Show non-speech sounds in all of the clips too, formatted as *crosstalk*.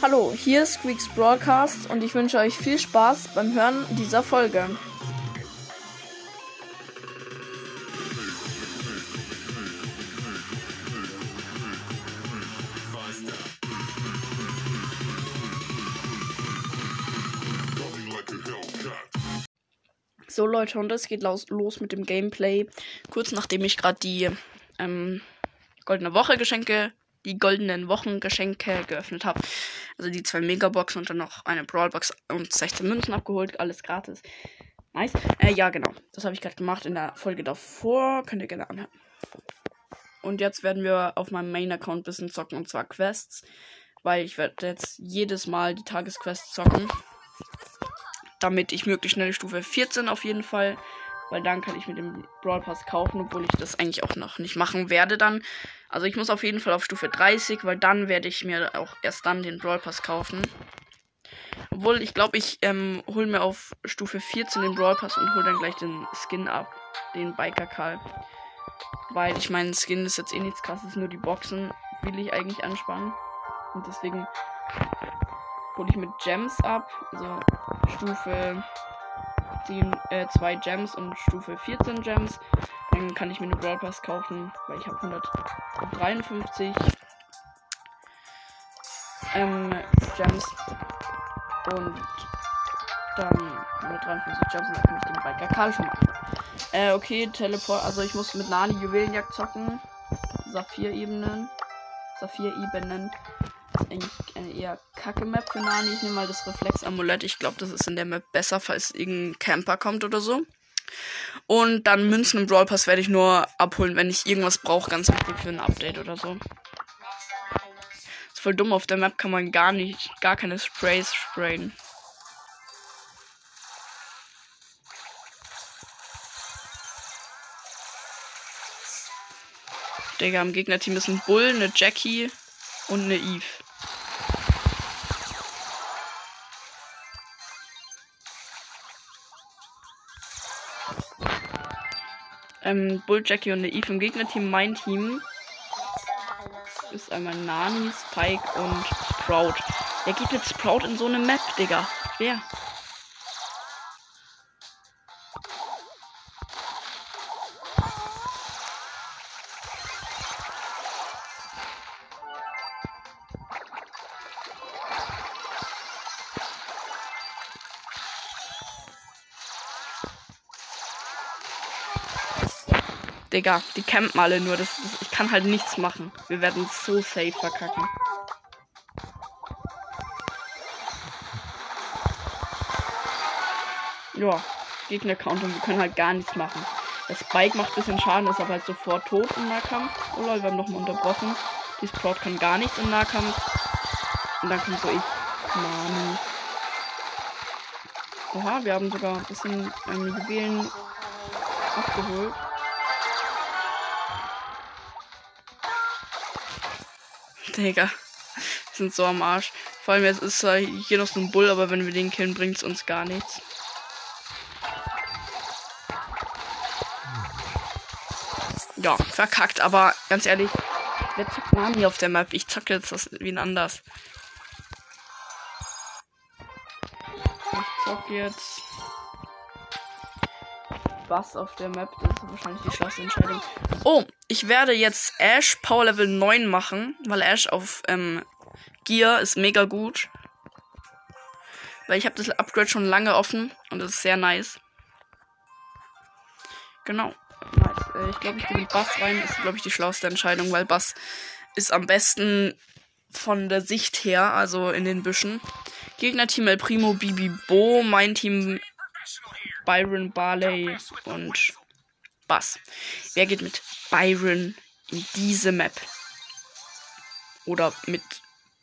Hallo, hier ist Squeaks Broadcast und ich wünsche euch viel Spaß beim Hören dieser Folge. So Leute, und es geht los, los mit dem Gameplay. Kurz nachdem ich gerade die ähm, goldene Woche Geschenke, die goldenen Wochengeschenke geöffnet habe. Also die zwei Megaboxen und dann noch eine Brawlbox und 16 Münzen abgeholt, alles gratis. Nice. Äh, ja, genau. Das habe ich gerade gemacht in der Folge davor. Könnt ihr gerne anhören. Und jetzt werden wir auf meinem Main-Account ein bisschen zocken und zwar Quests. Weil ich werde jetzt jedes Mal die Tagesquests zocken. Damit ich möglichst schnell Stufe 14 auf jeden Fall weil dann kann ich mir den Brawl Pass kaufen, obwohl ich das eigentlich auch noch nicht machen werde dann. Also ich muss auf jeden Fall auf Stufe 30, weil dann werde ich mir auch erst dann den Brawl Pass kaufen. Obwohl, ich glaube, ich ähm, hole mir auf Stufe 14 den Brawl Pass und hole dann gleich den Skin ab. Den Biker Karl. Weil ich meine, Skin ist jetzt eh nichts krasses, nur die Boxen will ich eigentlich anspannen. Und deswegen hole ich mit Gems ab. Also Stufe 10, äh, 2 Gems und Stufe 14 Gems. Dann kann ich mir eine Brawl Pass kaufen, weil ich habe 153 ähm, Gems. Und dann 153 Gems und dann kann ich den Biker Karl schon machen. Äh, okay, Teleport. Also ich muss mit Nani Juwelenjagd zocken. Saphir-Ebenen. Saphir-Ebenen eigentlich eine eher kacke Map für Nani. Ich nehme mal das Reflex-Amulett. Ich glaube, das ist in der Map besser, falls irgendein Camper kommt oder so. Und dann Münzen im Brawl Pass werde ich nur abholen, wenn ich irgendwas brauche, ganz wichtig für ein Update oder so. Ist voll dumm, auf der Map kann man gar nicht, gar keine Sprays sprayen. Digga, im Gegnerteam ist ein Bull, eine Jackie und eine Eve. Ähm, Bull, Jackie und eine Eve im Gegnerteam. Mein Team ist einmal Nani, Spike und Sprout. Wer geht mit Sprout in so eine Map, Digga? Wer? Digga, die campen alle nur. Das, das, ich kann halt nichts machen. Wir werden so safe verkacken. Ja, Gegner-Count und wir können halt gar nichts machen. Das Bike macht bisschen Schaden, ist aber halt sofort tot im Nahkampf. Oh lol, wir haben nochmal unterbrochen. Die Sprout kann gar nichts im Nahkampf. Und dann kommt so ich. Mann. Oha, wir haben sogar ein bisschen ähm, Juwelen abgeholt. Digga. Wir *laughs* sind so am Arsch. Vor allem jetzt ist hier noch so ein Bull, aber wenn wir den killen, bringt es uns gar nichts. Ja, verkackt, aber ganz ehrlich, wer zockt Nani auf der Map? Ich zocke jetzt das wie ein anders. Ich zocke jetzt was auf der Map. Das ist wahrscheinlich die schlauste Entscheidung. Oh, ich werde jetzt Ash Power Level 9 machen, weil Ash auf ähm, Gear ist mega gut. Weil ich habe das Upgrade schon lange offen und das ist sehr nice. Genau. Nice. Äh, ich glaube, ich gehe mit Bass rein. Das ist, glaube ich, die schlauste Entscheidung, weil Bass ist am besten von der Sicht her, also in den Büschen. Gegner-Team El Primo, Bibi Bo, mein Team Byron, Barley und Bass. Wer geht mit Byron in diese Map? Oder mit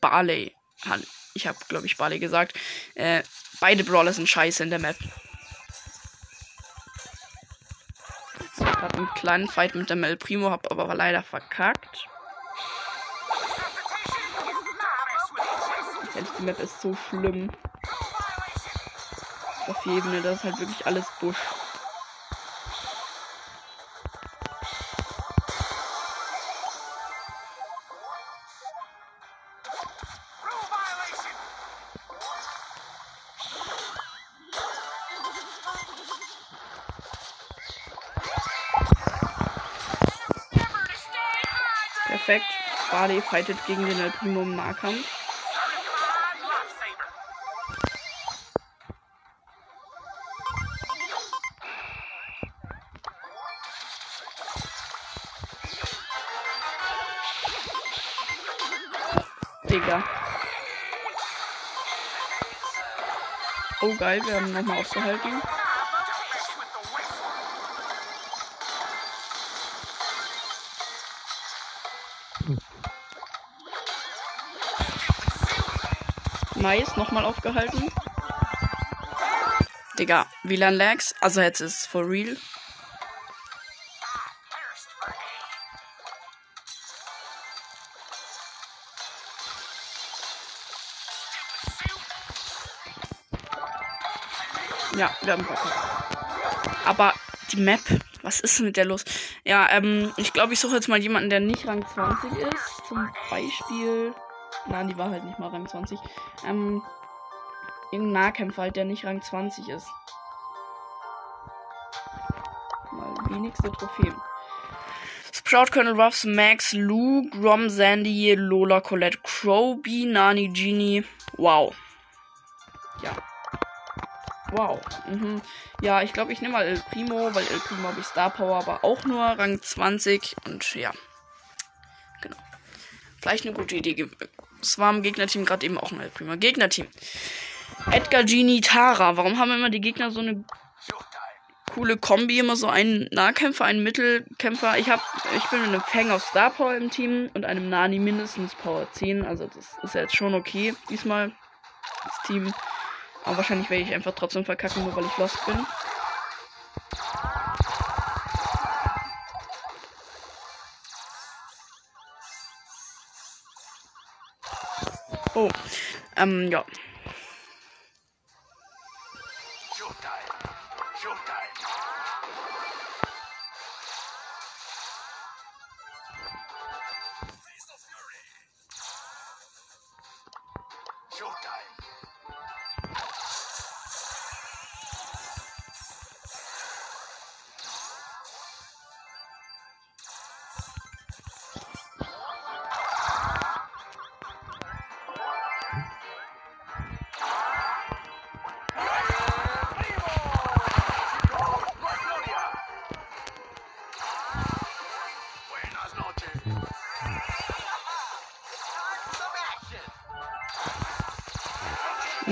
Barley? Ich habe, glaube ich, Barley gesagt. Äh, beide Brawler sind scheiße in der Map. Ich habe einen kleinen Fight mit der Mel Primo, habe aber leider verkackt. die Map ist so schlimm auf die Ebene. Das ist halt wirklich alles Busch. Perfekt. Barley fightet gegen den Alpinum Nahkampf. Digga. Oh geil, wir haben nochmal aufgehalten. Nice, nochmal aufgehalten. Digga, WLAN Lags. Also jetzt ist es for real. Ja, wir haben verkackt. Aber die Map, was ist denn mit der los? Ja, ähm, ich glaube, ich suche jetzt mal jemanden, der nicht Rang 20 ist. Zum Beispiel. Nein, die war halt nicht mal Rang 20. Ähm, irgendein Nahkämpfer halt, der nicht Rang 20 ist. Mal wenigste Trophäen. Sprout, Colonel Ruffs, Max, Lou, Grom, Sandy, Lola, Colette, Crowby, Nani, Genie. Wow. Wow. Mhm. Ja, ich glaube, ich nehme mal El Primo, weil El Primo habe ich Star Power, aber auch nur Rang 20. Und ja. Genau. Vielleicht eine gute Idee. Es war im Gegnerteam gerade eben auch ein El Primo. Gegnerteam. Edgar, Genie, Tara. Warum haben immer die Gegner so eine coole Kombi? Immer so einen Nahkämpfer, einen Mittelkämpfer. Ich, hab, ich bin mit einem Fang auf Star Power im Team und einem Nani mindestens Power 10. Also das ist ja jetzt schon okay. Diesmal das Team. Aber wahrscheinlich werde ich einfach trotzdem verkacken, nur weil ich lost bin. Oh, ähm, ja.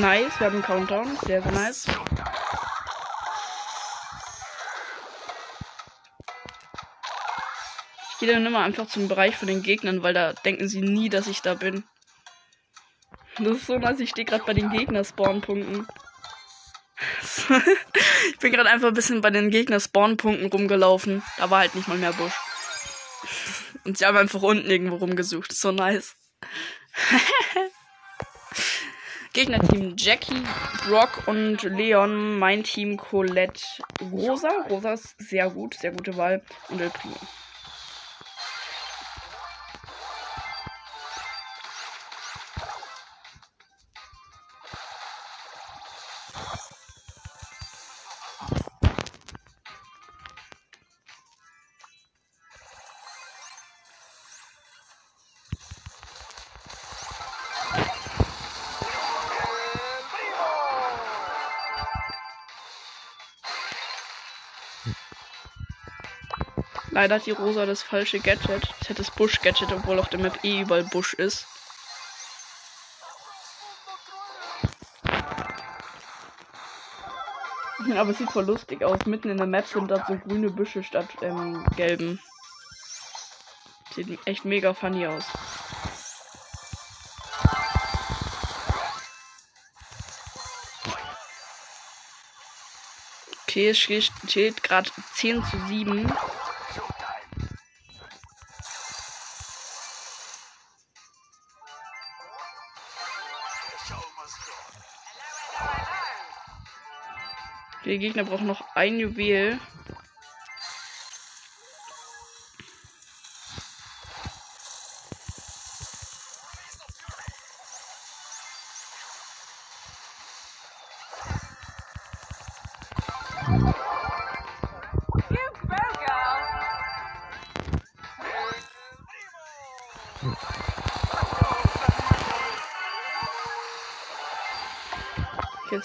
Nice, wir haben einen Countdown. Sehr, sehr nice. Ich gehe dann immer einfach zum Bereich von den Gegnern, weil da denken sie nie, dass ich da bin. Das ist so nice, ich stehe gerade bei den Gegner-Spawn-Punkten. *laughs* ich bin gerade einfach ein bisschen bei den Gegner-Spawn-Punkten rumgelaufen. Da war halt nicht mal mehr Busch. Und sie haben einfach unten irgendwo rumgesucht. So nice. *laughs* Gegnerteam Jackie, Brock und Leon. Mein Team Colette Rosa. Rosa ist sehr gut, sehr gute Wahl. Und El Primo. Leider hat die Rosa das falsche Gadget. Ich hätte das Busch-Gadget, obwohl auf der Map eh überall Busch ist. *laughs* Aber es sieht voll lustig aus. Mitten in der Map sind da so grüne Büsche statt ähm, gelben. Sieht echt mega funny aus. Okay, es steht gerade 10 zu 7. Der Gegner braucht noch ein Juwel.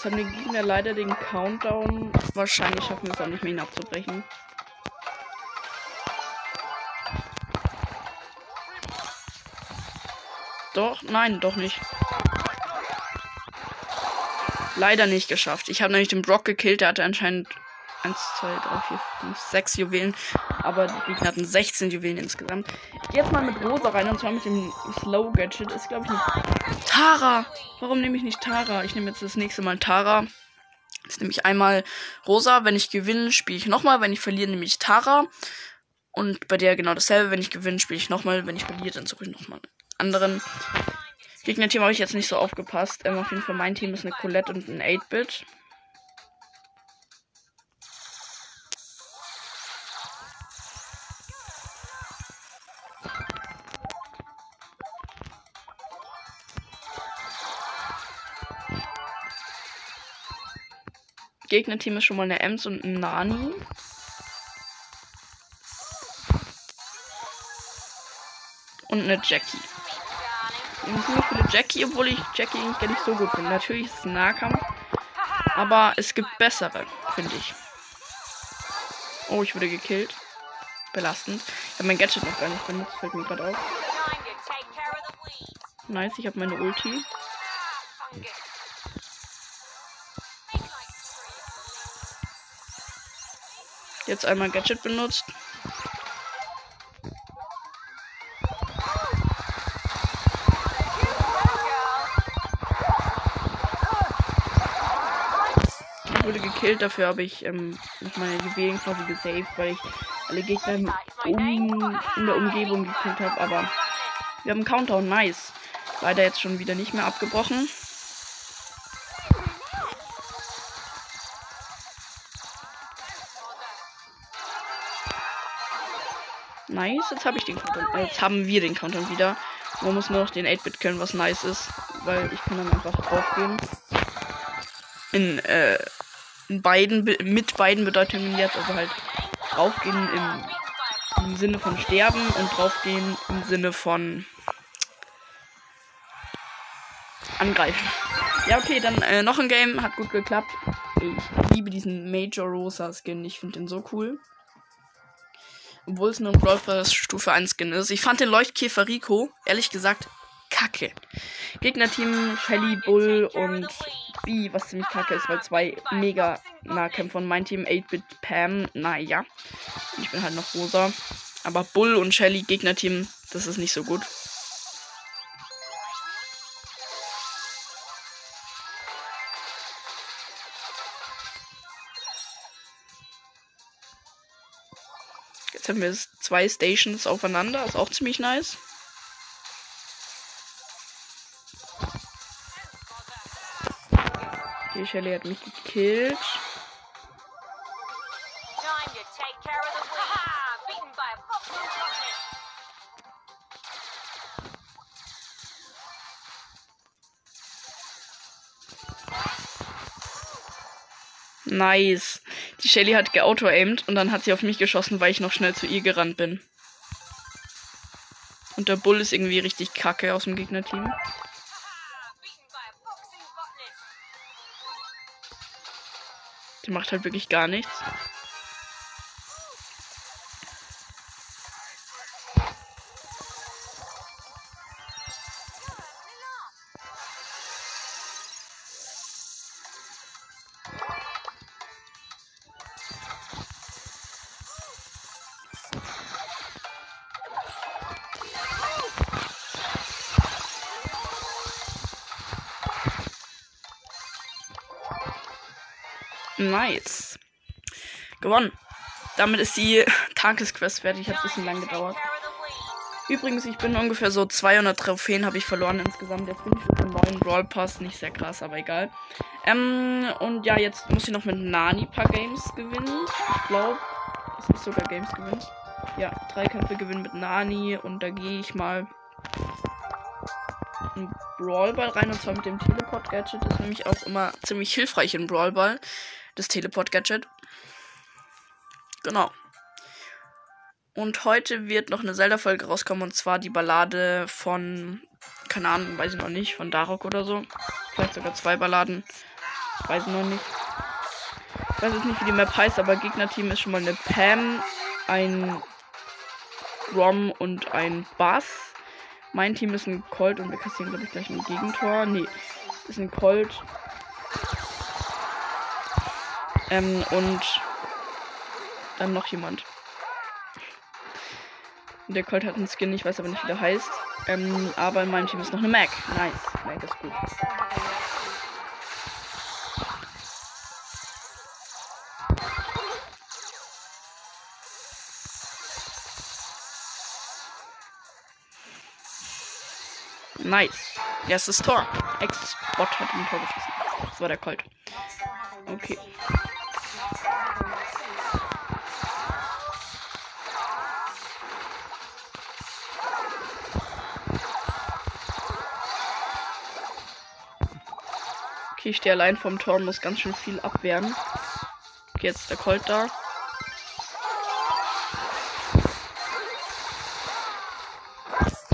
Haben die Gegner leider den Countdown. Wahrscheinlich schaffen wir es auch nicht mehr, ihn abzubrechen. Doch, nein, doch nicht. Leider nicht geschafft. Ich habe nämlich den Brock gekillt. Der hatte anscheinend 1, 2, 3, 4, 5, 6 Juwelen. Aber die Gegner hatten 16 Juwelen insgesamt. Ich gehe jetzt mal mit Rosa rein und zwar mit dem Slow Gadget. Ist, glaube ich, nicht. Tara! Warum nehme ich nicht Tara? Ich nehme jetzt das nächste Mal Tara. Jetzt nehme ich einmal Rosa. Wenn ich gewinne, spiele ich nochmal. Wenn ich verliere, nehme ich Tara. Und bei der genau dasselbe. Wenn ich gewinne, spiele ich nochmal. Wenn ich verliere, dann suche ich nochmal anderen. Gegnerteam habe ich jetzt nicht so aufgepasst. Ähm, auf jeden Fall mein Team ist eine Colette und ein 8-Bit. Gegnerteam ist schon mal eine Ems und ein Nani. Und eine Jackie. Ziemlich viele Jackie, obwohl ich Jackie eigentlich gar nicht so gut finde. Natürlich ist es ein Nahkampf. Aber es gibt bessere, finde ich. Oh, ich wurde gekillt. Belastend. Ich habe mein Gadget noch gar nicht benutzt, fällt mir gerade auf. Nice, ich habe meine Ulti. Jetzt einmal Gadget benutzt. Ich wurde gekillt, dafür habe ich ähm, noch meine Juwelen quasi gesaved, weil ich alle Gegner um, in der Umgebung gekillt habe. Aber wir haben Countdown, nice. Leider jetzt schon wieder nicht mehr abgebrochen. Nice, jetzt habe ich den Countdown. Äh, jetzt haben wir den Countdown wieder. Man muss nur noch den 8-Bit killen, was nice ist. Weil ich kann dann einfach draufgehen. In, äh, in beiden, mit beiden Bedeutungen jetzt. Also halt draufgehen im, im Sinne von sterben und draufgehen im Sinne von angreifen. Ja, okay, dann äh, noch ein Game. Hat gut geklappt. Ich liebe diesen Major Rosa Skin. Ich finde den so cool. Obwohl es nur ein Brawl Stufe 1 Skin ist. Ich fand den Leuchtkäfer Rico, ehrlich gesagt, kacke. Gegnerteam Shelly, Bull und B, was ziemlich kacke ist, weil zwei mega Nahkämpfer und mein Team 8-Bit Pam, naja. Ich bin halt noch rosa. Aber Bull und Shelly, Gegnerteam, das ist nicht so gut. Jetzt haben wir zwei Stations aufeinander. Ist auch ziemlich nice. Okay, Shelly hat mich gekillt. Nice. Die Shelly hat geauto-aimed und dann hat sie auf mich geschossen, weil ich noch schnell zu ihr gerannt bin. Und der Bull ist irgendwie richtig kacke aus dem Gegnerteam. Die macht halt wirklich gar nichts. Nice. Gewonnen. Damit ist die Tagesquest fertig. Hat ein bisschen lang gedauert. Übrigens, ich bin ungefähr so 200 Trophäen habe ich verloren insgesamt. Jetzt bin ich mit dem neuen Brawl Pass. Nicht sehr krass, aber egal. Ähm, und ja, jetzt muss ich noch mit Nani ein paar Games gewinnen. Ich glaube, dass ich sogar Games gewinnen. Ja, drei Kämpfe gewinnen mit Nani. Und da gehe ich mal einen Brawlball rein. Und zwar mit dem Teleport-Gadget. Das ist nämlich auch immer ziemlich hilfreich in Brawlball das Teleport-Gadget. Genau. Und heute wird noch eine Zelda-Folge rauskommen und zwar die Ballade von, keine Ahnung, weiß ich noch nicht, von Darok oder so. Vielleicht sogar zwei Balladen. Ich weiß noch nicht. Ich weiß jetzt nicht, wie die Map heißt, aber Gegnerteam ist schon mal eine Pam, ein Rom und ein Bass. Mein Team ist ein Colt und wir kassieren, glaube ich, gleich ein Gegentor. Nee, ist ein Colt. Ähm, und dann noch jemand. Der Colt hat einen Skin, ich weiß aber nicht, wie der heißt. Ähm, aber in meinem Team ist noch eine Mac. Nice. Mac ist gut. Nice. Erstes Tor. Ex-Bot hat ein Tor geschossen. Das war der Colt. Okay. Okay, ich stehe allein vom Tor und muss ganz schön viel abwehren. Okay, jetzt ist der Colt da.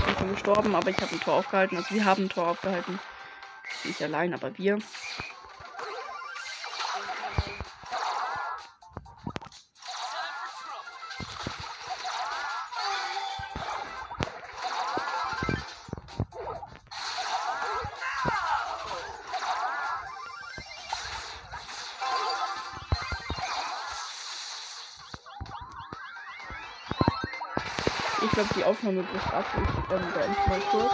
Ich bin gestorben, aber ich habe ein Tor aufgehalten. Also wir haben ein Tor aufgehalten. Nicht allein, aber wir. Glaube, die Aufnahme bricht ab. Ich ähm, beende mal kurz.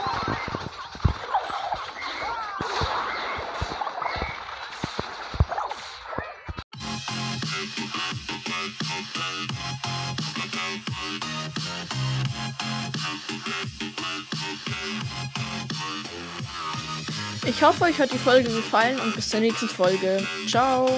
Ich hoffe, euch hat die Folge gefallen und bis zur nächsten Folge. Ciao.